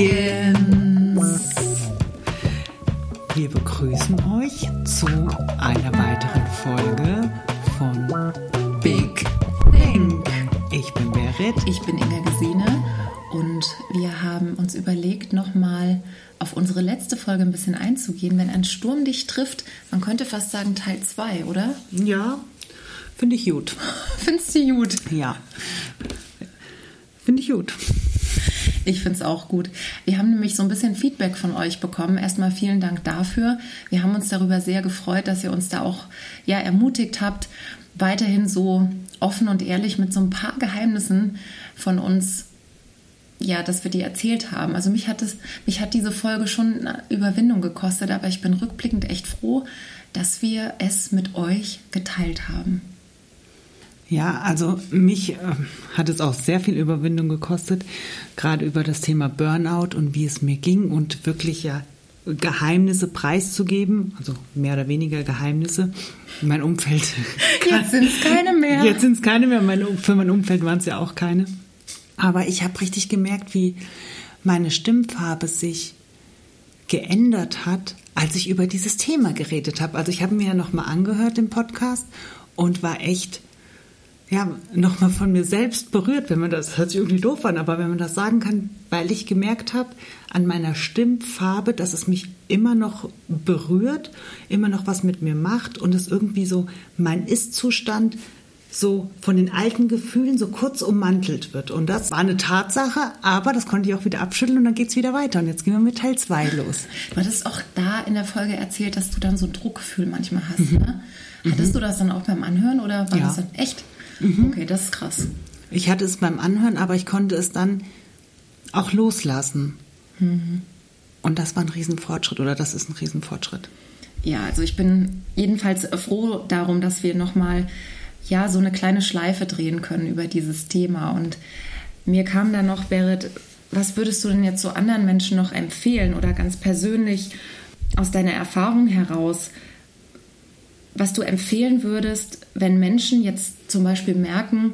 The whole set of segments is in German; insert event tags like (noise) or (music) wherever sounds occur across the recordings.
begins. Wir begrüßen euch zu einer weiteren Folge von Big Think. Ich bin Berit. Ich bin Inga Gesine und wir haben uns überlegt, nochmal auf unsere letzte Folge ein bisschen einzugehen. Wenn ein Sturm dich trifft, man könnte fast sagen Teil 2, oder? Ja, finde ich gut. (laughs) Findest du gut? Ja. Finde ich gut. Ich finde es auch gut. Wir haben nämlich so ein bisschen Feedback von euch bekommen. Erstmal vielen Dank dafür. Wir haben uns darüber sehr gefreut, dass ihr uns da auch ja, ermutigt habt, weiterhin so offen und ehrlich mit so ein paar Geheimnissen von uns ja, dass wir die erzählt haben. Also mich hat es, mich hat diese Folge schon eine Überwindung gekostet, aber ich bin rückblickend echt froh, dass wir es mit euch geteilt haben. Ja, also mich äh, hat es auch sehr viel Überwindung gekostet, gerade über das Thema Burnout und wie es mir ging und wirklich ja Geheimnisse preiszugeben, also mehr oder weniger Geheimnisse. Mein Umfeld. (laughs) Jetzt sind es keine mehr. Jetzt sind es keine mehr. Mein, für mein Umfeld waren es ja auch keine. Aber ich habe richtig gemerkt, wie meine Stimmfarbe sich geändert hat, als ich über dieses Thema geredet habe. Also ich habe mir ja nochmal angehört im Podcast und war echt ja, nochmal von mir selbst berührt, wenn man das, hört sich irgendwie doof an, aber wenn man das sagen kann, weil ich gemerkt habe an meiner Stimmfarbe, dass es mich immer noch berührt, immer noch was mit mir macht und es irgendwie so mein Ist-Zustand so von den alten Gefühlen so kurz ummantelt wird. Und das war eine Tatsache, aber das konnte ich auch wieder abschütteln und dann geht es wieder weiter. Und jetzt gehen wir mit Teil 2 los. Du hattest auch da in der Folge erzählt, dass du dann so ein Druckgefühl manchmal hast. Mhm. Ne? Hattest mhm. du das dann auch beim Anhören oder war ja. das dann echt? Mhm. Okay, das ist krass. Ich hatte es beim Anhören, aber ich konnte es dann auch loslassen. Mhm. Und das war ein Riesenfortschritt oder das ist ein Riesenfortschritt. Ja, also ich bin jedenfalls froh darum, dass wir nochmal ja, so eine kleine Schleife drehen können über dieses Thema. Und mir kam dann noch, Berit, was würdest du denn jetzt so anderen Menschen noch empfehlen oder ganz persönlich aus deiner Erfahrung heraus, was du empfehlen würdest, wenn Menschen jetzt zum Beispiel merken,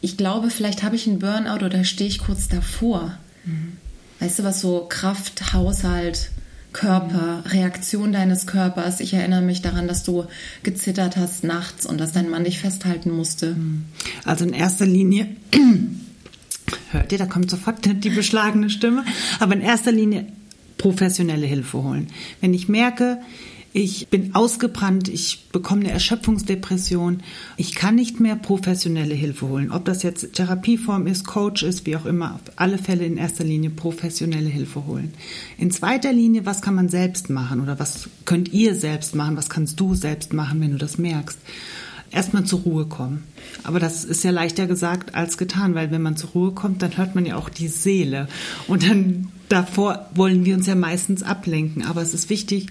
ich glaube, vielleicht habe ich einen Burnout oder stehe ich kurz davor. Mhm. Weißt du, was so Kraft, Haushalt, Körper, Reaktion deines Körpers. Ich erinnere mich daran, dass du gezittert hast nachts und dass dein Mann dich festhalten musste. Mhm. Also in erster Linie, (clears throat) hört ihr, da kommt sofort die beschlagene Stimme, aber in erster Linie professionelle Hilfe holen. Wenn ich merke, ich bin ausgebrannt, ich bekomme eine Erschöpfungsdepression, ich kann nicht mehr professionelle Hilfe holen. Ob das jetzt Therapieform ist, Coach ist, wie auch immer, auf alle Fälle in erster Linie professionelle Hilfe holen. In zweiter Linie, was kann man selbst machen oder was könnt ihr selbst machen, was kannst du selbst machen, wenn du das merkst? Erstmal zur Ruhe kommen. Aber das ist ja leichter gesagt als getan, weil wenn man zur Ruhe kommt, dann hört man ja auch die Seele. Und dann davor wollen wir uns ja meistens ablenken. Aber es ist wichtig,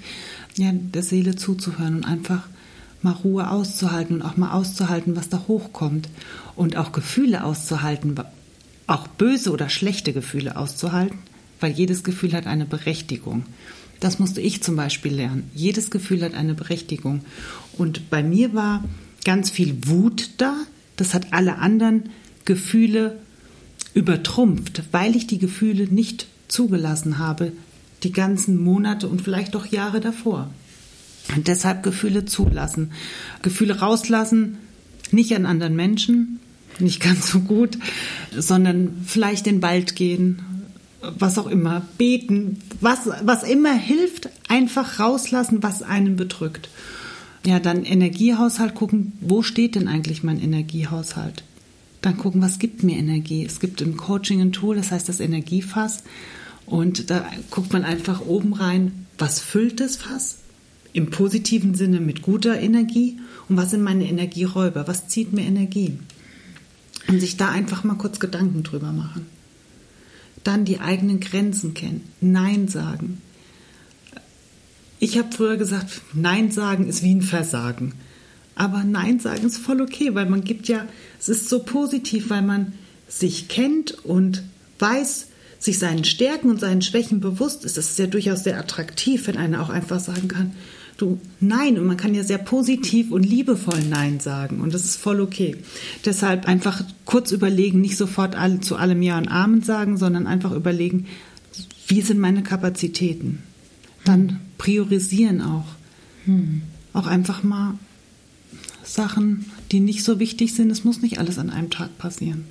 ja, der Seele zuzuhören und einfach mal Ruhe auszuhalten und auch mal auszuhalten, was da hochkommt und auch Gefühle auszuhalten, auch böse oder schlechte Gefühle auszuhalten, weil jedes Gefühl hat eine Berechtigung. Das musste ich zum Beispiel lernen. Jedes Gefühl hat eine Berechtigung. Und bei mir war ganz viel Wut da. Das hat alle anderen Gefühle übertrumpft, weil ich die Gefühle nicht zugelassen habe, die ganzen Monate und vielleicht auch Jahre davor. Und deshalb Gefühle zulassen. Gefühle rauslassen, nicht an anderen Menschen, nicht ganz so gut, sondern vielleicht in den Wald gehen, was auch immer, beten, was, was immer hilft, einfach rauslassen, was einen bedrückt. Ja, dann Energiehaushalt gucken, wo steht denn eigentlich mein Energiehaushalt? Dann gucken, was gibt mir Energie? Es gibt im Coaching ein Tool, das heißt das Energiefass. Und da guckt man einfach oben rein, was füllt das Fass? Im positiven Sinne mit guter Energie und was sind meine Energieräuber? Was zieht mir Energie? Und sich da einfach mal kurz Gedanken drüber machen. Dann die eigenen Grenzen kennen. Nein sagen. Ich habe früher gesagt, Nein sagen ist wie ein Versagen. Aber Nein sagen ist voll okay, weil man gibt ja, es ist so positiv, weil man sich kennt und weiß, sich seinen Stärken und seinen Schwächen bewusst ist, das ist ja durchaus sehr attraktiv, wenn einer auch einfach sagen kann, du Nein und man kann ja sehr positiv und liebevoll Nein sagen und das ist voll okay. Deshalb einfach kurz überlegen, nicht sofort alle, zu allem Ja und Amen sagen, sondern einfach überlegen, wie sind meine Kapazitäten? Dann priorisieren auch. Hm. Auch einfach mal Sachen, die nicht so wichtig sind. Es muss nicht alles an einem Tag passieren.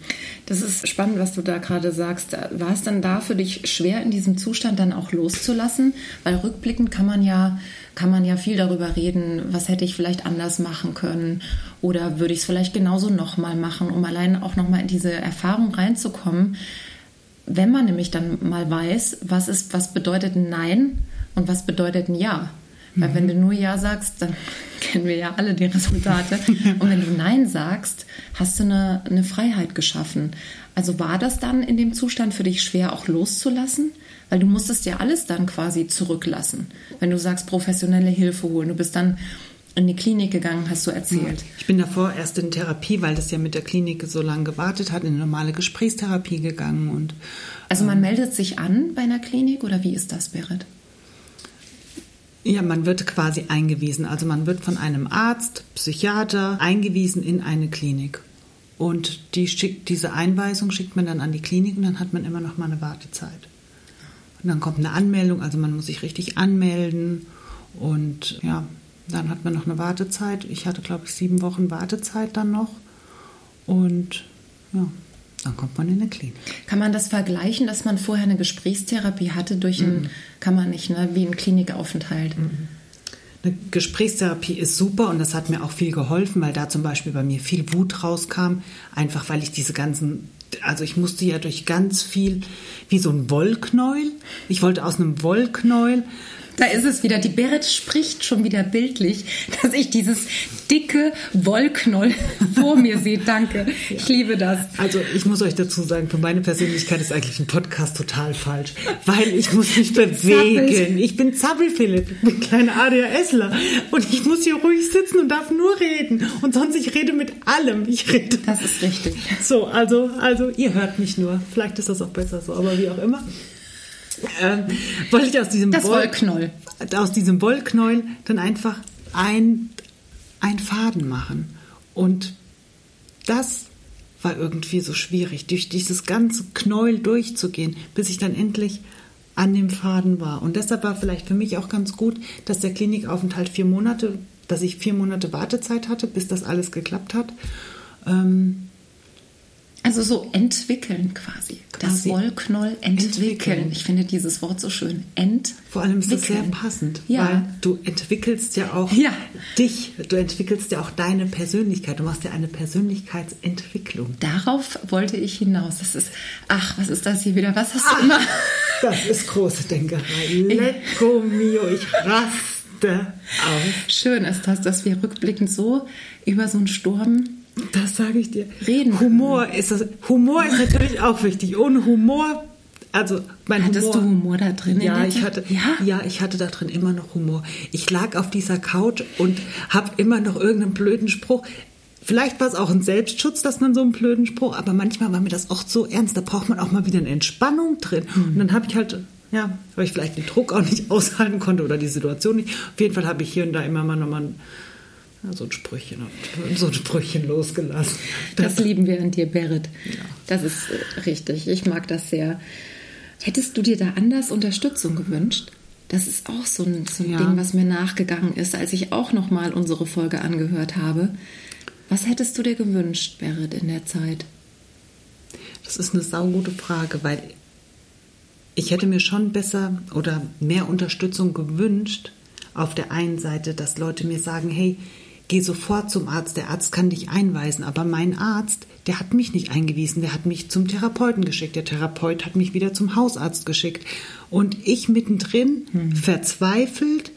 Das ist spannend, was du da gerade sagst. War es dann da für dich schwer, in diesem Zustand dann auch loszulassen? Weil rückblickend kann man ja, kann man ja viel darüber reden, was hätte ich vielleicht anders machen können oder würde ich es vielleicht genauso nochmal machen, um allein auch nochmal in diese Erfahrung reinzukommen. Wenn man nämlich dann mal weiß, was ist, was bedeutet ein Nein und was bedeutet ein Ja. Weil mhm. wenn du nur Ja sagst, dann kennen wir ja alle die Resultate. (laughs) Und wenn du Nein sagst, hast du eine, eine Freiheit geschaffen. Also war das dann in dem Zustand für dich schwer auch loszulassen? Weil du musstest ja alles dann quasi zurücklassen. Wenn du sagst, professionelle Hilfe holen, du bist dann in die Klinik gegangen, hast du erzählt. Ich bin davor erst in Therapie, weil das ja mit der Klinik so lange gewartet hat, in eine normale Gesprächstherapie gegangen und. Also man ähm, meldet sich an bei einer Klinik oder wie ist das, Berit? Ja, man wird quasi eingewiesen. Also man wird von einem Arzt, Psychiater eingewiesen in eine Klinik. Und die schickt, diese Einweisung schickt man dann an die Klinik und dann hat man immer noch mal eine Wartezeit. Und dann kommt eine Anmeldung, also man muss sich richtig anmelden und ja, dann hat man noch eine Wartezeit. Ich hatte, glaube ich, sieben Wochen Wartezeit dann noch. Und ja, dann kommt man in eine Klinik. Kann man das vergleichen, dass man vorher eine Gesprächstherapie hatte durch mhm. einen, kann man nicht, ne, wie ein Klinikaufenthalt? Mhm. Eine Gesprächstherapie ist super und das hat mir auch viel geholfen, weil da zum Beispiel bei mir viel Wut rauskam, einfach weil ich diese ganzen, also ich musste ja durch ganz viel, wie so ein Wollknäuel. Ich wollte aus einem Wollknäuel da ist es wieder. Die Berit spricht schon wieder bildlich, dass ich dieses dicke Wollknoll (laughs) vor mir sehe. Danke. Ich liebe das. Also ich muss euch dazu sagen, für meine Persönlichkeit ist eigentlich ein Podcast total falsch, weil ich muss mich bewegen. Ich bin Zappel-Philipp, ich bin kleiner ADHSler und ich muss hier ruhig sitzen und darf nur reden. Und sonst ich rede mit allem. Ich rede. Das ist richtig. So, also, also ihr hört mich nur. Vielleicht ist das auch besser so, aber wie auch immer äh, wollte ich aus diesem das Woll Wollknoll. aus diesem Wollknäuel dann einfach ein, ein Faden machen. Und das war irgendwie so schwierig, durch dieses ganze Knäuel durchzugehen, bis ich dann endlich an dem Faden war. Und deshalb war vielleicht für mich auch ganz gut, dass der Klinikaufenthalt vier Monate, dass ich vier Monate Wartezeit hatte, bis das alles geklappt hat. Ähm, also so entwickeln quasi. quasi. Das Wollknoll entwickeln. entwickeln. Ich finde dieses Wort so schön. Entwickeln. Vor allem ist es sehr passend, ja. weil du entwickelst ja auch ja. dich, du entwickelst ja auch deine Persönlichkeit. Du machst ja eine Persönlichkeitsentwicklung. Darauf wollte ich hinaus. Das ist, ach, was ist das hier wieder? Was hast ach, du immer? Das ist große Denkerei. (laughs) Lecco mio, ich raste auf. Schön ist das, dass wir rückblickend so über so einen Sturm das sage ich dir. Reden. Humor ist das. Humor ist natürlich auch wichtig. Ohne Humor, also mein Hattest Humor. du Humor da drin? Ja, ich hatte. Ja? ja, ich hatte da drin immer noch Humor. Ich lag auf dieser Couch und habe immer noch irgendeinen blöden Spruch. Vielleicht war es auch ein Selbstschutz, dass man so einen blöden Spruch, aber manchmal war mir das auch so ernst. Da braucht man auch mal wieder eine Entspannung drin. Mhm. Und dann habe ich halt ja, weil ich vielleicht den Druck auch nicht (laughs) aushalten konnte oder die Situation nicht. Auf jeden Fall habe ich hier und da immer mal nochmal so ein Sprüchchen, so ein Sprüchchen losgelassen. Das, lieben wir an dir, Berit. Ja. Das ist äh, richtig. Ich mag das sehr. Hättest du dir da anders Unterstützung gewünscht? Das ist auch so ein, so ein ja. Ding, was mir nachgegangen ist, als ich auch noch mal unsere Folge angehört habe. Was hättest du dir gewünscht, Berit, in der Zeit? Das ist eine saugute Frage, weil ich hätte mir schon besser oder mehr Unterstützung gewünscht. Auf der einen Seite, dass Leute mir sagen, hey, geh sofort zum Arzt, der Arzt kann dich einweisen. Aber mein Arzt, der hat mich nicht eingewiesen, der hat mich zum Therapeuten geschickt. Der Therapeut hat mich wieder zum Hausarzt geschickt. Und ich mittendrin, hm. verzweifelt,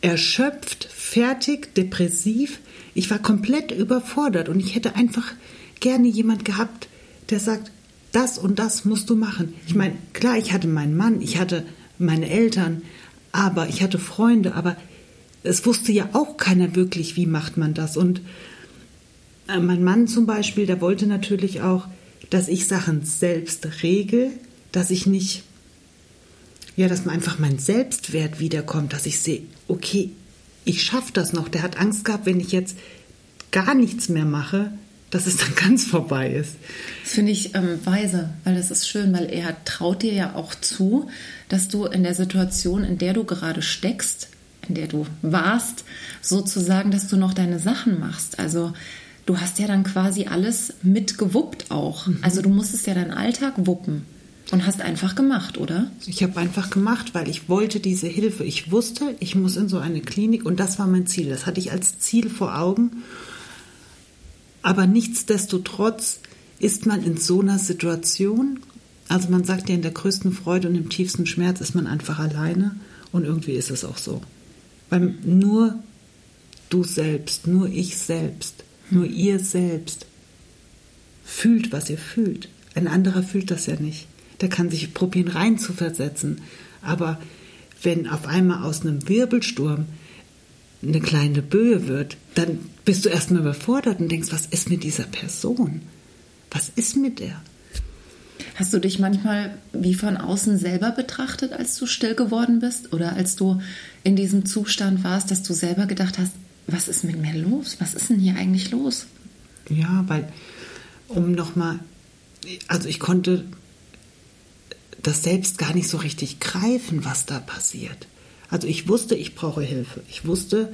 erschöpft, fertig, depressiv. Ich war komplett überfordert und ich hätte einfach gerne jemand gehabt, der sagt, das und das musst du machen. Ich meine, klar, ich hatte meinen Mann, ich hatte meine Eltern, aber ich hatte Freunde, aber es wusste ja auch keiner wirklich, wie macht man das. Und äh, mein Mann zum Beispiel, der wollte natürlich auch, dass ich Sachen selbst regel, dass ich nicht, ja, dass man einfach mein Selbstwert wiederkommt, dass ich sehe, okay, ich schaffe das noch. Der hat Angst gehabt, wenn ich jetzt gar nichts mehr mache, dass es dann (laughs) ganz vorbei ist. Das finde ich ähm, weise, weil das ist schön, weil er traut dir ja auch zu, dass du in der Situation, in der du gerade steckst, in der du warst, sozusagen, dass du noch deine Sachen machst. Also du hast ja dann quasi alles mitgewuppt auch. Mhm. Also du musstest ja deinen Alltag wuppen. Und hast einfach gemacht, oder? Ich habe einfach gemacht, weil ich wollte diese Hilfe. Ich wusste, ich muss in so eine Klinik und das war mein Ziel. Das hatte ich als Ziel vor Augen. Aber nichtsdestotrotz ist man in so einer Situation, also man sagt ja, in der größten Freude und im tiefsten Schmerz ist man einfach alleine und irgendwie ist es auch so. Weil nur du selbst, nur ich selbst, nur ihr selbst fühlt, was ihr fühlt. Ein anderer fühlt das ja nicht der kann sich probieren reinzuversetzen. Aber wenn auf einmal aus einem Wirbelsturm eine kleine Böe wird, dann bist du erstmal überfordert und denkst, was ist mit dieser Person? Was ist mit der? Hast du dich manchmal wie von außen selber betrachtet, als du still geworden bist? Oder als du in diesem Zustand warst, dass du selber gedacht hast, was ist mit mir los? Was ist denn hier eigentlich los? Ja, weil, um nochmal, also ich konnte das selbst gar nicht so richtig greifen, was da passiert. Also ich wusste, ich brauche Hilfe. Ich wusste,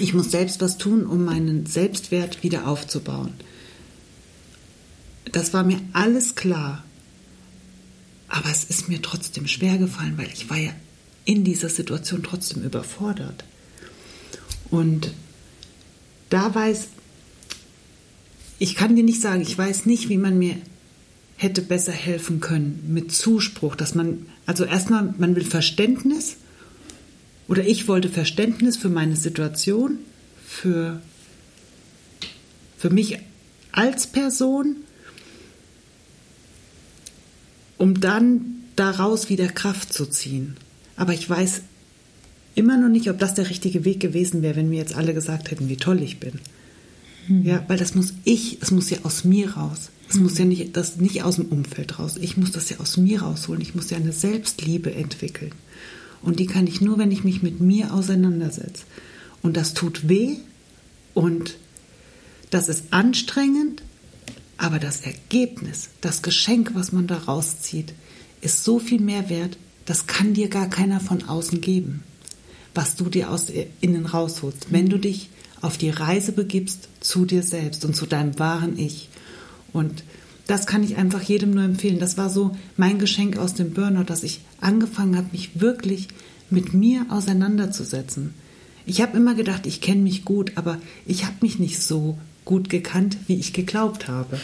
ich muss selbst was tun, um meinen Selbstwert wieder aufzubauen. Das war mir alles klar. Aber es ist mir trotzdem schwer gefallen, weil ich war ja in dieser Situation trotzdem überfordert. Und da weiß, ich kann dir nicht sagen, ich weiß nicht, wie man mir hätte besser helfen können mit Zuspruch, dass man, also erstmal, man will Verständnis oder ich wollte Verständnis für meine Situation, für, für mich als Person, um dann daraus wieder Kraft zu ziehen. Aber ich weiß immer noch nicht, ob das der richtige Weg gewesen wäre, wenn mir jetzt alle gesagt hätten, wie toll ich bin. Hm. Ja, weil das muss ich, es muss ja aus mir raus. Es muss ja nicht, das nicht aus dem Umfeld raus. Ich muss das ja aus mir rausholen. Ich muss ja eine Selbstliebe entwickeln. Und die kann ich nur, wenn ich mich mit mir auseinandersetze. Und das tut weh und das ist anstrengend, aber das Ergebnis, das Geschenk, was man da rauszieht, ist so viel mehr wert, das kann dir gar keiner von außen geben, was du dir aus innen rausholst, wenn du dich auf die Reise begibst zu dir selbst und zu deinem wahren Ich. Und das kann ich einfach jedem nur empfehlen. Das war so mein Geschenk aus dem Burnout, dass ich angefangen habe, mich wirklich mit mir auseinanderzusetzen. Ich habe immer gedacht, ich kenne mich gut, aber ich habe mich nicht so gut gekannt, wie ich geglaubt habe.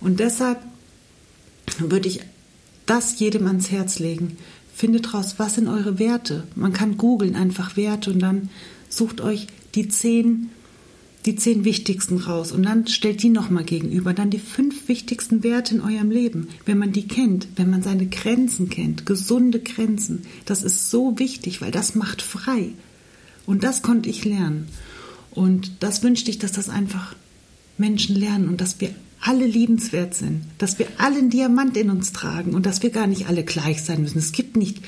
Und deshalb würde ich das jedem ans Herz legen. Findet raus, was sind eure Werte. Man kann googeln einfach Werte und dann sucht euch die zehn die zehn wichtigsten raus und dann stellt die nochmal gegenüber, dann die fünf wichtigsten Werte in eurem Leben. Wenn man die kennt, wenn man seine Grenzen kennt, gesunde Grenzen, das ist so wichtig, weil das macht frei. Und das konnte ich lernen. Und das wünschte ich, dass das einfach Menschen lernen und dass wir alle liebenswert sind, dass wir alle einen Diamant in uns tragen und dass wir gar nicht alle gleich sein müssen. Es gibt nicht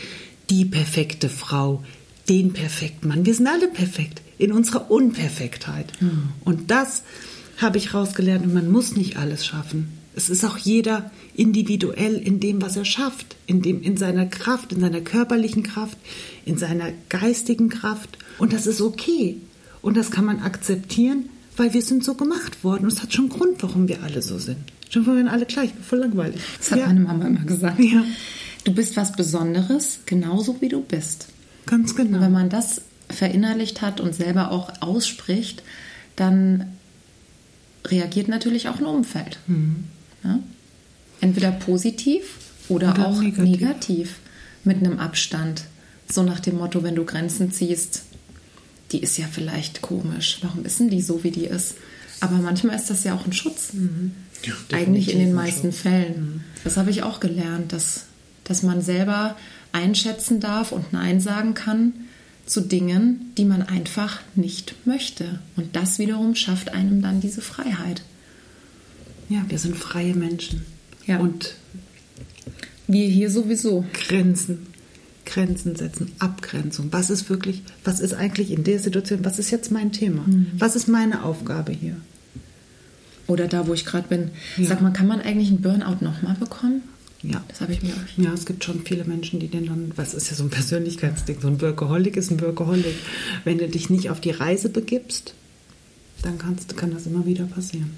die perfekte Frau, den perfekten Mann. Wir sind alle perfekt in unserer Unperfektheit. Mhm. Und das habe ich rausgelernt und man muss nicht alles schaffen. Es ist auch jeder individuell in dem, was er schafft, in dem, in seiner Kraft, in seiner körperlichen Kraft, in seiner geistigen Kraft. Und das ist okay. Und das kann man akzeptieren, weil wir sind so gemacht worden. Und es hat schon einen Grund, warum wir alle so sind. Schon wir alle gleich, voll langweilig. Das hat ja. meine Mama immer gesagt. Ja. Du bist was Besonderes, genauso wie du bist. Ganz genau. Und wenn man das verinnerlicht hat und selber auch ausspricht, dann reagiert natürlich auch ein Umfeld. Mhm. Ja? Entweder positiv oder, oder auch negativ. negativ mit einem Abstand. So nach dem Motto, wenn du Grenzen ziehst, die ist ja vielleicht komisch. Warum ist denn die so, wie die ist? Aber manchmal ist das ja auch ein Schutz. Mhm. Ja, Eigentlich in den meisten Fällen. Mhm. Das habe ich auch gelernt, dass, dass man selber einschätzen darf und Nein sagen kann zu Dingen, die man einfach nicht möchte. Und das wiederum schafft einem dann diese Freiheit. Ja, wir sind freie Menschen. Ja. Und wir hier sowieso. Grenzen. Grenzen setzen, Abgrenzung. Was ist wirklich, was ist eigentlich in der Situation, was ist jetzt mein Thema? Mhm. Was ist meine Aufgabe hier? Oder da, wo ich gerade bin. Ja. Sag mal, kann man eigentlich einen Burnout nochmal bekommen? Ja. Das habe ich mir auch. Ja, es gibt schon viele Menschen, die den dann, was ist ja so ein Persönlichkeitsding, so ein Workaholic ist ein Workaholic. Wenn du dich nicht auf die Reise begibst, dann kannst, kann das immer wieder passieren.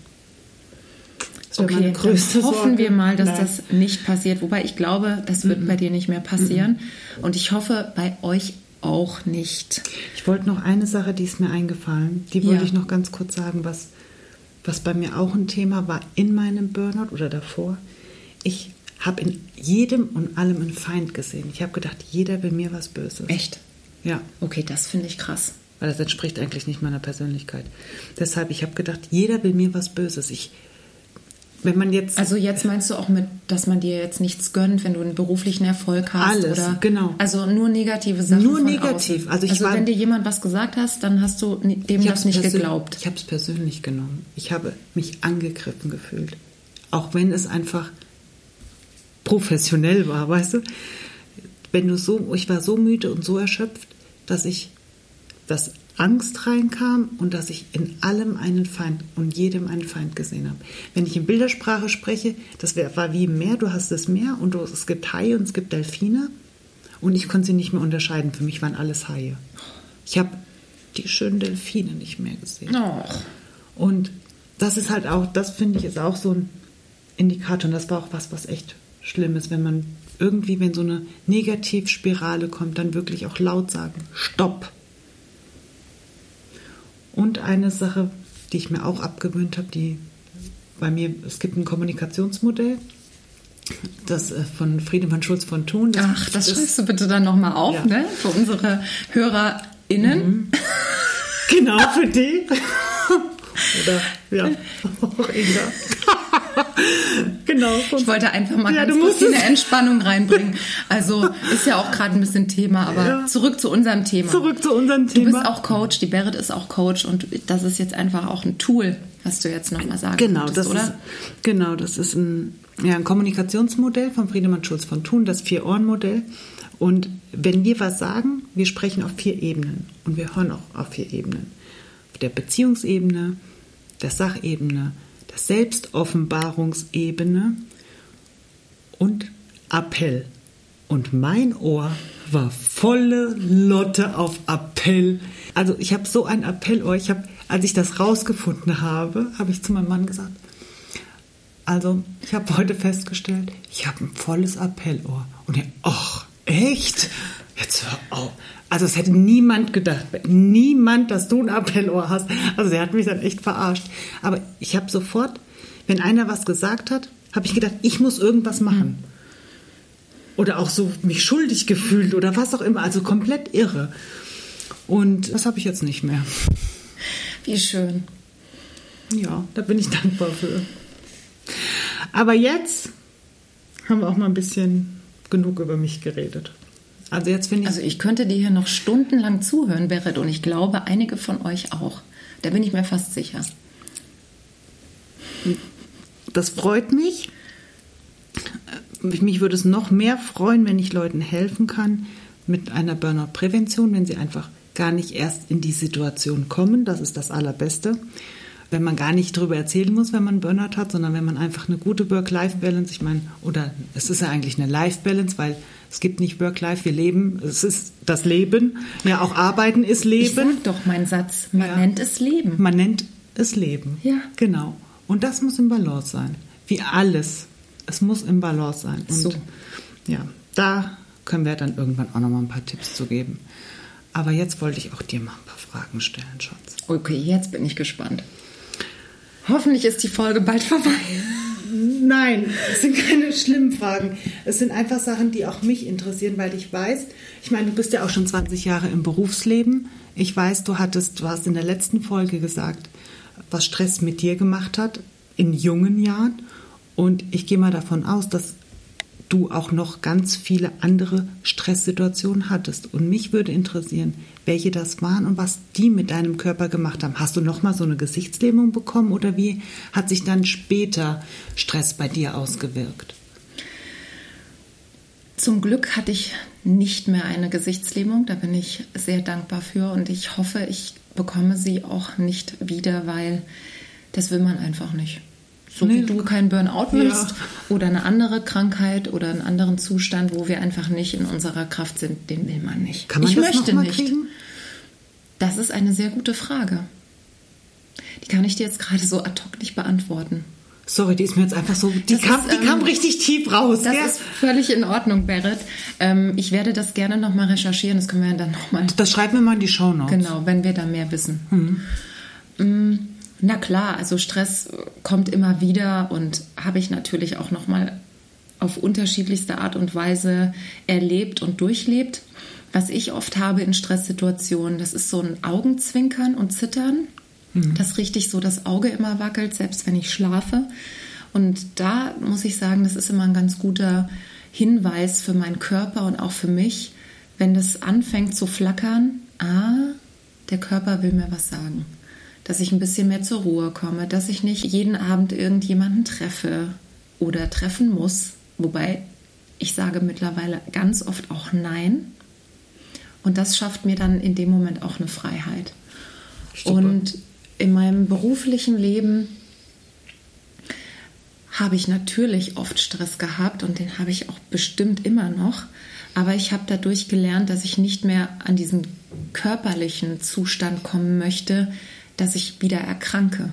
Okay, dann hoffen Sorge. wir mal, dass Nein. das nicht passiert. Wobei ich glaube, das wird mhm. bei dir nicht mehr passieren. Mhm. Und ich hoffe, bei euch auch nicht. Ich wollte noch eine Sache, die ist mir eingefallen. Die wollte ja. ich noch ganz kurz sagen, was, was bei mir auch ein Thema war in meinem Burnout oder davor. Ich habe in jedem und allem einen Feind gesehen. Ich habe gedacht, jeder will mir was Böses. Echt? Ja. Okay, das finde ich krass. Weil das entspricht eigentlich nicht meiner Persönlichkeit. Deshalb, ich habe gedacht, jeder will mir was Böses. Ich wenn man jetzt also jetzt meinst du auch mit, dass man dir jetzt nichts gönnt, wenn du einen beruflichen Erfolg hast alles, oder genau. Also nur negative Sachen. Nur negativ. Außen. Also, ich also war, wenn dir jemand was gesagt hast, dann hast du dem das nicht geglaubt. Ich habe es persönlich genommen. Ich habe mich angegriffen gefühlt, auch wenn es einfach professionell war, weißt du? Wenn du so, ich war so müde und so erschöpft, dass ich das Angst reinkam und dass ich in allem einen Feind und jedem einen Feind gesehen habe. Wenn ich in Bildersprache spreche, das war wie im Meer, du hast das Meer und es gibt Haie und es gibt Delfine und ich konnte sie nicht mehr unterscheiden. Für mich waren alles Haie. Ich habe die schönen Delfine nicht mehr gesehen. Oh. Und das ist halt auch, das finde ich ist auch so ein Indikator und das war auch was, was echt schlimm ist, wenn man irgendwie, wenn so eine Negativspirale kommt, dann wirklich auch laut sagen, stopp und eine Sache, die ich mir auch abgewöhnt habe, die bei mir, es gibt ein Kommunikationsmodell, das äh, von Friedemann Schulz von Thun. Das, Ach, das, das schreibst du bitte dann nochmal auf, ja. ne? Für unsere HörerInnen. Mhm. Genau, für die. (laughs) Oder, ja, (laughs) auch Inga. (laughs) genau. Ich wollte einfach mal ja, ganz kurz eine Entspannung reinbringen. Also ist ja auch gerade ein bisschen Thema, aber ja. zurück zu unserem Thema. Zurück zu unserem Thema. Du bist auch Coach, die Berit ist auch Coach und das ist jetzt einfach auch ein Tool, was du jetzt nochmal sagen genau, könntest, das oder? Ist, genau, das ist ein, ja, ein Kommunikationsmodell von Friedemann Schulz von Thun, das Vier-Ohren-Modell. Und wenn wir was sagen, wir sprechen auf vier Ebenen und wir hören auch auf vier Ebenen. Auf der Beziehungsebene, der Sachebene, der Selbstoffenbarungsebene und Appell. Und mein Ohr war volle Lotte auf Appell. Also ich habe so ein Appellohr. Ich habe, als ich das rausgefunden habe, habe ich zu meinem Mann gesagt, also ich habe heute festgestellt, ich habe ein volles Appellohr. Und er, ach, echt? Jetzt hör auf. Also es hätte niemand gedacht, niemand, dass du ein Appellohr hast. Also der hat mich dann echt verarscht. Aber ich habe sofort, wenn einer was gesagt hat, habe ich gedacht, ich muss irgendwas machen. Oder auch so mich schuldig gefühlt oder was auch immer. Also komplett irre. Und das habe ich jetzt nicht mehr. Wie schön. Ja, da bin ich dankbar für. Aber jetzt haben wir auch mal ein bisschen genug über mich geredet. Also jetzt finde ich. Also ich könnte dir hier noch stundenlang zuhören, Berit, und ich glaube, einige von euch auch. Da bin ich mir fast sicher. Das freut mich. Mich würde es noch mehr freuen, wenn ich Leuten helfen kann mit einer Burnout-Prävention, wenn sie einfach gar nicht erst in die Situation kommen. Das ist das Allerbeste wenn man gar nicht darüber erzählen muss, wenn man Burnout hat, sondern wenn man einfach eine gute Work-Life-Balance, ich meine, oder es ist ja eigentlich eine Life-Balance, weil es gibt nicht Work-Life, wir leben, es ist das Leben. Ja, auch Arbeiten ist Leben. Ich sag doch mein Satz, man ja. nennt es Leben. Man nennt es Leben. Ja. Genau. Und das muss im Balance sein. Wie alles. Es muss im Balance sein. Und so. ja, da können wir dann irgendwann auch noch mal ein paar Tipps zu geben. Aber jetzt wollte ich auch dir mal ein paar Fragen stellen, Schatz. Okay, jetzt bin ich gespannt. Hoffentlich ist die Folge bald vorbei. Nein, es sind keine schlimmen Fragen. Es sind einfach Sachen, die auch mich interessieren, weil ich weiß, ich meine, du bist ja auch schon 20 Jahre im Berufsleben. Ich weiß, du hattest, du hast in der letzten Folge gesagt, was Stress mit dir gemacht hat in jungen Jahren. Und ich gehe mal davon aus, dass du auch noch ganz viele andere Stresssituationen hattest. Und mich würde interessieren, welche das waren und was die mit deinem Körper gemacht haben. Hast du noch mal so eine Gesichtslähmung bekommen oder wie hat sich dann später Stress bei dir ausgewirkt? Zum Glück hatte ich nicht mehr eine Gesichtslähmung. Da bin ich sehr dankbar für und ich hoffe, ich bekomme sie auch nicht wieder, weil das will man einfach nicht. So nee. wie du keinen Burnout willst ja. oder eine andere Krankheit oder einen anderen Zustand, wo wir einfach nicht in unserer Kraft sind, den will man nicht. Kann man ich das möchte noch mal nicht. Kriegen? Das ist eine sehr gute Frage. Die kann ich dir jetzt gerade so ad hoc nicht beantworten. Sorry, die ist mir jetzt einfach so, die, kam, ist, die ähm, kam richtig tief raus. Das ja? ist völlig in Ordnung, Berit. Ähm, ich werde das gerne nochmal recherchieren, das können wir dann nochmal. Das schreiben wir mal in die Show Notes. Genau, wenn wir da mehr wissen. Mhm. Na klar, also Stress kommt immer wieder und habe ich natürlich auch nochmal auf unterschiedlichste Art und Weise erlebt und durchlebt. Was ich oft habe in Stresssituationen, das ist so ein Augenzwinkern und Zittern Mhm. Dass richtig so das Auge immer wackelt, selbst wenn ich schlafe. Und da muss ich sagen, das ist immer ein ganz guter Hinweis für meinen Körper und auch für mich, wenn das anfängt zu flackern, ah, der Körper will mir was sagen. Dass ich ein bisschen mehr zur Ruhe komme, dass ich nicht jeden Abend irgendjemanden treffe oder treffen muss. Wobei ich sage mittlerweile ganz oft auch Nein. Und das schafft mir dann in dem Moment auch eine Freiheit. Super. Und in meinem beruflichen Leben habe ich natürlich oft Stress gehabt und den habe ich auch bestimmt immer noch. Aber ich habe dadurch gelernt, dass ich nicht mehr an diesen körperlichen Zustand kommen möchte, dass ich wieder erkranke.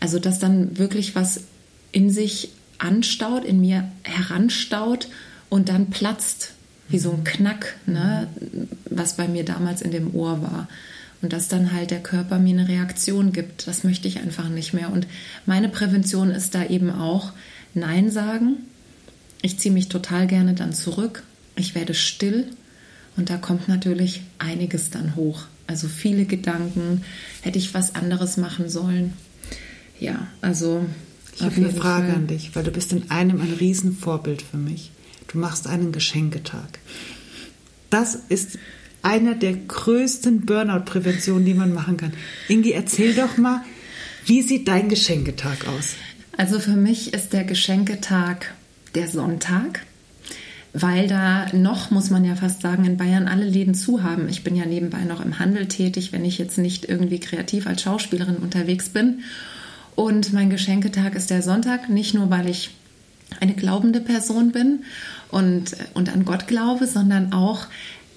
Also dass dann wirklich was in sich anstaut, in mir heranstaut und dann platzt, wie so ein Knack, ne, was bei mir damals in dem Ohr war. Und dass dann halt der Körper mir eine Reaktion gibt. Das möchte ich einfach nicht mehr. Und meine Prävention ist da eben auch Nein sagen. Ich ziehe mich total gerne dann zurück. Ich werde still. Und da kommt natürlich einiges dann hoch. Also viele Gedanken. Hätte ich was anderes machen sollen? Ja, also. Ich habe eine Frage Fall. an dich, weil du bist in einem ein Riesenvorbild für mich. Du machst einen Geschenketag. Das ist einer der größten Burnout-Präventionen, die man machen kann. Ingi, erzähl doch mal, wie sieht dein Geschenketag aus? Also für mich ist der Geschenketag der Sonntag, weil da noch, muss man ja fast sagen, in Bayern alle Läden zu haben. Ich bin ja nebenbei noch im Handel tätig, wenn ich jetzt nicht irgendwie kreativ als Schauspielerin unterwegs bin. Und mein Geschenketag ist der Sonntag, nicht nur weil ich eine glaubende Person bin und, und an Gott glaube, sondern auch,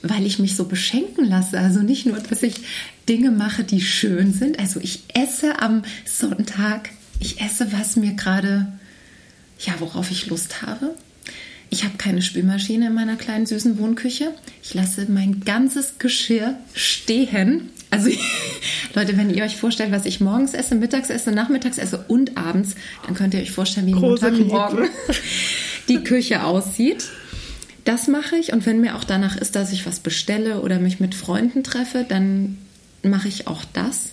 weil ich mich so beschenken lasse. Also nicht nur, dass ich Dinge mache, die schön sind. Also ich esse am Sonntag, ich esse, was mir gerade, ja, worauf ich Lust habe. Ich habe keine Spülmaschine in meiner kleinen süßen Wohnküche. Ich lasse mein ganzes Geschirr stehen. Also (laughs) Leute, wenn ihr euch vorstellt, was ich morgens esse, mittags esse, nachmittags esse und abends, dann könnt ihr euch vorstellen, wie Montagmorgen (laughs) die Küche aussieht. Das mache ich und wenn mir auch danach ist, dass ich was bestelle oder mich mit Freunden treffe, dann mache ich auch das.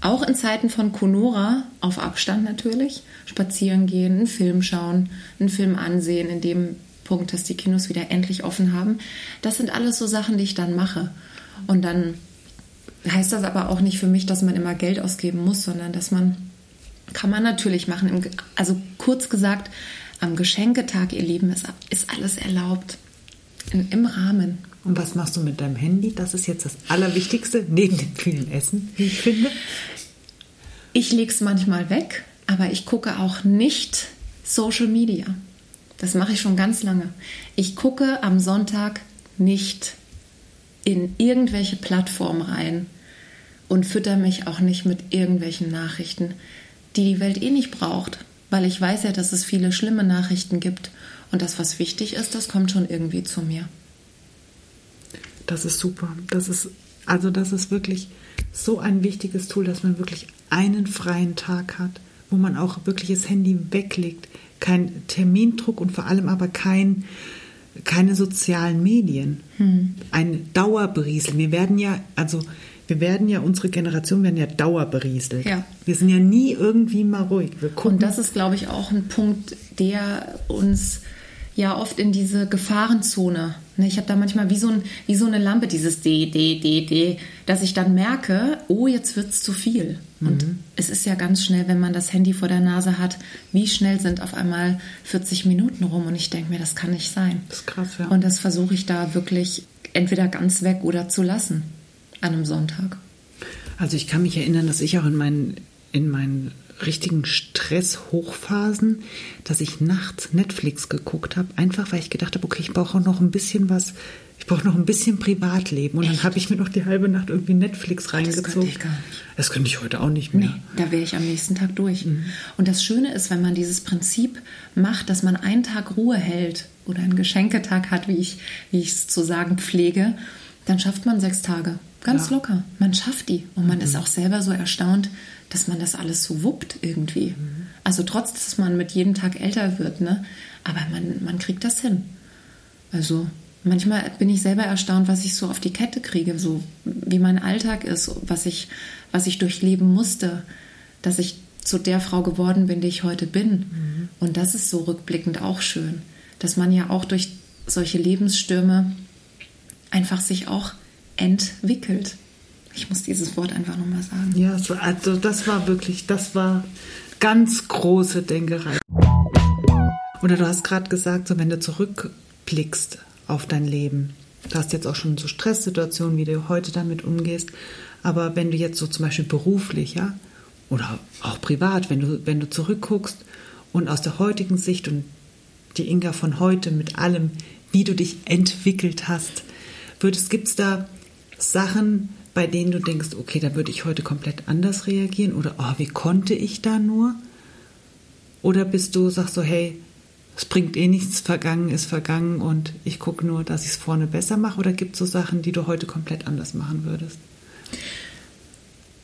Auch in Zeiten von Conora, auf Abstand natürlich, spazieren gehen, einen Film schauen, einen Film ansehen, in dem Punkt, dass die Kinos wieder endlich offen haben. Das sind alles so Sachen, die ich dann mache. Und dann heißt das aber auch nicht für mich, dass man immer Geld ausgeben muss, sondern dass man, kann man natürlich machen. Also kurz gesagt, am Geschenketag, ihr Lieben, ist, alles erlaubt. Im Rahmen. Und was machst du mit deinem Handy? Das ist jetzt das Allerwichtigste, neben dem vielen Essen, wie ich finde. Ich lege es manchmal weg, aber ich gucke auch nicht Social Media. Das mache ich schon ganz lange. Ich gucke am Sonntag nicht in irgendwelche Plattformen rein und fütter mich auch nicht mit irgendwelchen Nachrichten, die die Welt eh nicht braucht weil ich weiß ja, dass es viele schlimme Nachrichten gibt und das, was wichtig ist, das kommt schon irgendwie zu mir. Das ist super. Das ist also das ist wirklich so ein wichtiges Tool, dass man wirklich einen freien Tag hat, wo man auch wirklich das Handy weglegt, kein Termindruck und vor allem aber kein keine sozialen Medien. Hm. Ein Dauerbriesel. Wir werden ja, also wir werden ja, unsere Generation werden ja dauerberieselt. Ja. Wir sind ja nie irgendwie mal ruhig. Und das ist, glaube ich, auch ein Punkt, der uns ja oft in diese Gefahrenzone Ne, ich habe da manchmal wie so, ein, wie so eine Lampe, dieses D, D, D, D, dass ich dann merke, oh, jetzt wird es zu viel. Und mhm. es ist ja ganz schnell, wenn man das Handy vor der Nase hat, wie schnell sind auf einmal 40 Minuten rum und ich denke mir, das kann nicht sein. Das ist krass, ja. Und das versuche ich da wirklich entweder ganz weg oder zu lassen an einem Sonntag. Also ich kann mich erinnern, dass ich auch in meinen, in meinen richtigen Stress-Hochphasen, dass ich nachts Netflix geguckt habe, einfach weil ich gedacht habe, okay, ich brauche noch ein bisschen was, ich brauche noch ein bisschen Privatleben. Und Echt? dann habe ich mir noch die halbe Nacht irgendwie Netflix reingezogen. Das könnte ich gar nicht. Das könnte ich heute auch nicht mehr. Nee, da wäre ich am nächsten Tag durch. Mhm. Und das Schöne ist, wenn man dieses Prinzip macht, dass man einen Tag Ruhe hält oder einen Geschenketag hat, wie ich wie es zu sagen pflege, dann schafft man sechs Tage. Ganz ja. locker. Man schafft die. Und man mhm. ist auch selber so erstaunt, dass man das alles so wuppt irgendwie. Mhm. Also trotz, dass man mit jedem Tag älter wird, ne? Aber man, man kriegt das hin. Also manchmal bin ich selber erstaunt, was ich so auf die Kette kriege, so wie mein Alltag ist, was ich, was ich durchleben musste, dass ich zu der Frau geworden bin, die ich heute bin. Mhm. Und das ist so rückblickend auch schön, dass man ja auch durch solche Lebensstürme einfach sich auch entwickelt. Ich muss dieses Wort einfach nochmal sagen. Ja, also das war wirklich, das war ganz große Denkerei. Oder du hast gerade gesagt, so wenn du zurückblickst auf dein Leben, du hast jetzt auch schon so Stresssituationen, wie du heute damit umgehst, aber wenn du jetzt so zum Beispiel beruflich, ja, oder auch privat, wenn du, wenn du zurückguckst und aus der heutigen Sicht und die Inga von heute mit allem, wie du dich entwickelt hast, gibt es da Sachen, bei denen du denkst, okay, da würde ich heute komplett anders reagieren oder oh, wie konnte ich da nur? Oder bist du, sagst so, hey, es bringt eh nichts, vergangen ist vergangen und ich gucke nur, dass ich es vorne besser mache? Oder gibt es so Sachen, die du heute komplett anders machen würdest?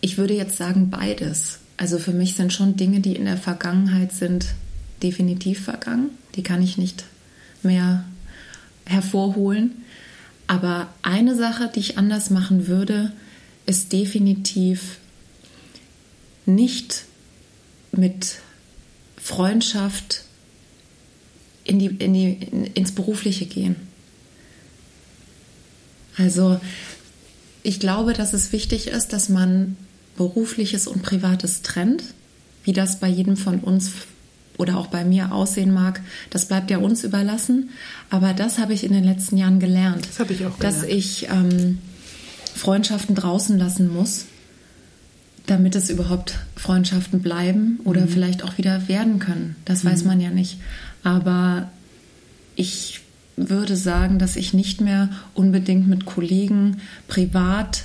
Ich würde jetzt sagen beides. Also für mich sind schon Dinge, die in der Vergangenheit sind, definitiv vergangen. Die kann ich nicht mehr hervorholen. Aber eine Sache, die ich anders machen würde, ist definitiv nicht mit Freundschaft in die, in die, ins Berufliche gehen. Also ich glaube, dass es wichtig ist, dass man berufliches und privates trennt, wie das bei jedem von uns oder auch bei mir aussehen mag, das bleibt ja uns überlassen. Aber das habe ich in den letzten Jahren gelernt. Das habe ich auch gelernt. Dass ich ähm, Freundschaften draußen lassen muss, damit es überhaupt Freundschaften bleiben oder mhm. vielleicht auch wieder werden können. Das mhm. weiß man ja nicht. Aber ich würde sagen, dass ich nicht mehr unbedingt mit Kollegen privat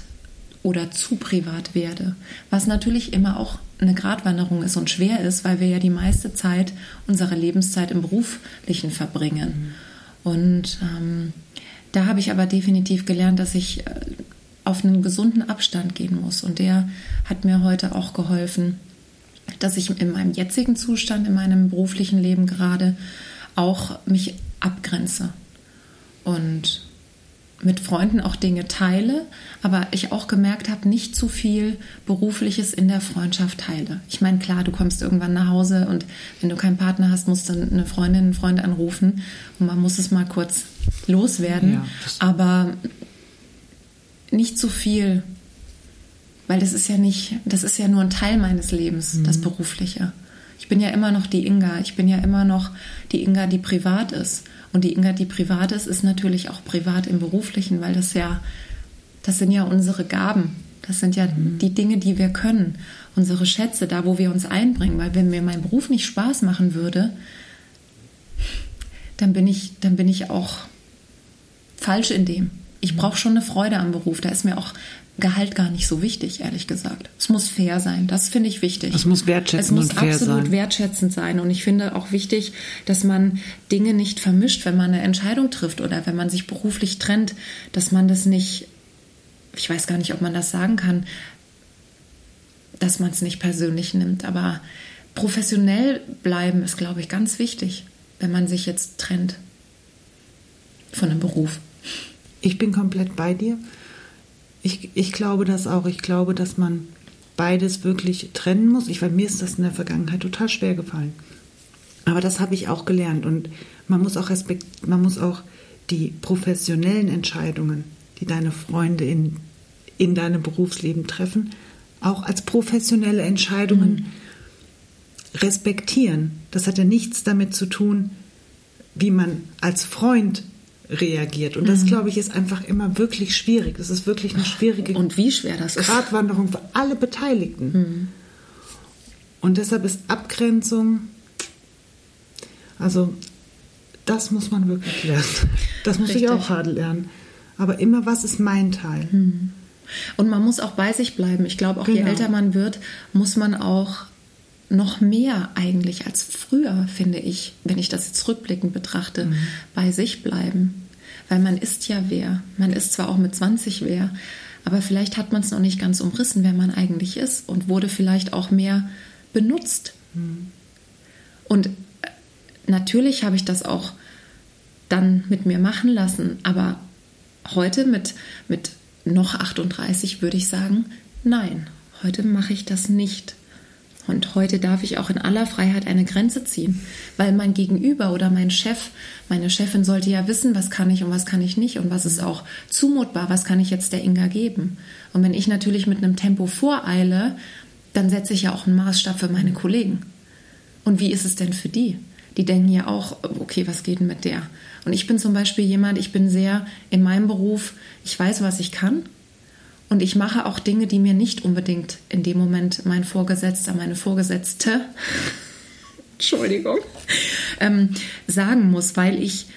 oder zu privat werde. Was natürlich immer auch eine Gratwanderung ist und schwer ist, weil wir ja die meiste Zeit unserer Lebenszeit im Beruflichen verbringen. Mhm. Und ähm, da habe ich aber definitiv gelernt, dass ich äh, auf einen gesunden Abstand gehen muss. Und der hat mir heute auch geholfen, dass ich in meinem jetzigen Zustand, in meinem beruflichen Leben gerade auch mich abgrenze. Und mit Freunden auch Dinge teile, aber ich auch gemerkt habe, nicht zu viel Berufliches in der Freundschaft teile. Ich meine, klar, du kommst irgendwann nach Hause und wenn du keinen Partner hast, musst du eine Freundin, einen Freund anrufen und man muss es mal kurz loswerden, ja, aber nicht zu viel, weil das ist ja nicht, das ist ja nur ein Teil meines Lebens, mhm. das Berufliche. Ich bin ja immer noch die Inga, ich bin ja immer noch die Inga, die privat ist. Und die Inga, die privat ist, ist natürlich auch privat im Beruflichen, weil das ja, das sind ja unsere Gaben. Das sind ja mhm. die Dinge, die wir können, unsere Schätze, da wo wir uns einbringen. Weil wenn mir mein Beruf nicht Spaß machen würde, dann bin ich, dann bin ich auch falsch in dem. Ich brauche schon eine Freude am Beruf. Da ist mir auch Gehalt gar nicht so wichtig, ehrlich gesagt. Es muss fair sein. Das finde ich wichtig. Es muss wertschätzend Es muss absolut sein. wertschätzend sein. Und ich finde auch wichtig, dass man Dinge nicht vermischt, wenn man eine Entscheidung trifft oder wenn man sich beruflich trennt, dass man das nicht, ich weiß gar nicht, ob man das sagen kann, dass man es nicht persönlich nimmt. Aber professionell bleiben ist, glaube ich, ganz wichtig, wenn man sich jetzt trennt von einem Beruf. Ich bin komplett bei dir. Ich, ich glaube das auch. Ich glaube, dass man beides wirklich trennen muss. Ich, weil mir ist das in der Vergangenheit total schwer gefallen. Aber das habe ich auch gelernt. Und man muss auch Respekt, man muss auch die professionellen Entscheidungen, die deine Freunde in, in deinem Berufsleben treffen, auch als professionelle Entscheidungen mhm. respektieren. Das hat ja nichts damit zu tun, wie man als Freund reagiert. Und das, mhm. glaube ich, ist einfach immer wirklich schwierig. Das ist wirklich eine schwierige und wie schwer das ist. Gratwanderung für alle Beteiligten. Mhm. Und deshalb ist Abgrenzung, also das muss man wirklich lernen. Das muss Richtig. ich auch hart lernen. Aber immer, was ist mein Teil? Mhm. Und man muss auch bei sich bleiben. Ich glaube, auch genau. je älter man wird, muss man auch noch mehr eigentlich als früher, finde ich, wenn ich das jetzt rückblickend betrachte, mhm. bei sich bleiben. Weil man ist ja wer. Man ist zwar auch mit 20 wer, aber vielleicht hat man es noch nicht ganz umrissen, wer man eigentlich ist und wurde vielleicht auch mehr benutzt. Mhm. Und äh, natürlich habe ich das auch dann mit mir machen lassen, aber heute mit, mit noch 38 würde ich sagen, nein, heute mache ich das nicht. Und heute darf ich auch in aller Freiheit eine Grenze ziehen, weil mein Gegenüber oder mein Chef, meine Chefin sollte ja wissen, was kann ich und was kann ich nicht und was ist auch zumutbar, was kann ich jetzt der Inga geben. Und wenn ich natürlich mit einem Tempo voreile, dann setze ich ja auch einen Maßstab für meine Kollegen. Und wie ist es denn für die? Die denken ja auch, okay, was geht denn mit der? Und ich bin zum Beispiel jemand, ich bin sehr in meinem Beruf, ich weiß, was ich kann und ich mache auch Dinge, die mir nicht unbedingt in dem Moment mein Vorgesetzter, meine Vorgesetzte, Entschuldigung, ähm, sagen muss, weil ich,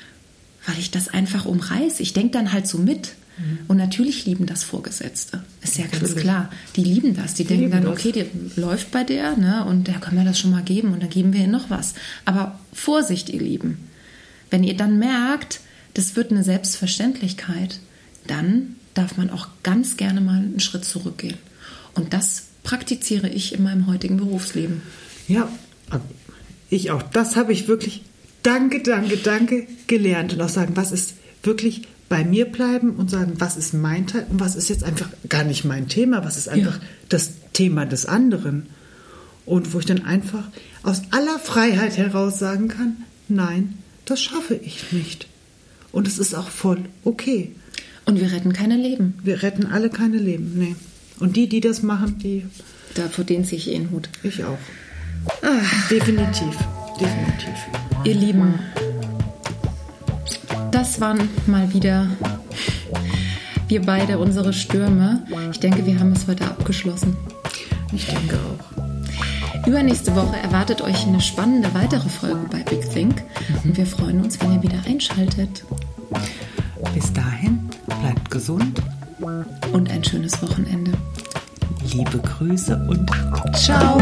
weil ich das einfach umreiße. Ich denke dann halt so mit. Mhm. Und natürlich lieben das Vorgesetzte. Ist ja ganz klar. Die lieben das. Die, die denken dann, okay, die läuft bei der, ne? Und da können wir das schon mal geben und dann geben wir ihr noch was. Aber Vorsicht, ihr Lieben. Wenn ihr dann merkt, das wird eine Selbstverständlichkeit, dann darf man auch ganz gerne mal einen Schritt zurückgehen. Und das praktiziere ich in meinem heutigen Berufsleben. Ja, ich auch. Das habe ich wirklich, danke, danke, danke gelernt. Und auch sagen, was ist wirklich bei mir bleiben und sagen, was ist mein Teil und was ist jetzt einfach gar nicht mein Thema, was ist einfach ja. das Thema des anderen. Und wo ich dann einfach aus aller Freiheit heraus sagen kann, nein, das schaffe ich nicht. Und es ist auch voll okay. Und wir retten keine Leben. Wir retten alle keine Leben, nee. Und die, die das machen, die. Da vor denen ziehe ich eh einen Hut. Ich auch. Ach. Definitiv. Definitiv. Ihr Lieben, das waren mal wieder wir beide unsere Stürme. Ich denke, wir haben es heute abgeschlossen. Ich denke auch. Übernächste Woche erwartet euch eine spannende weitere Folge bei Big Think. Mhm. Und wir freuen uns, wenn ihr wieder einschaltet. Bis dahin, bleibt gesund und ein schönes Wochenende. Liebe Grüße und Ciao.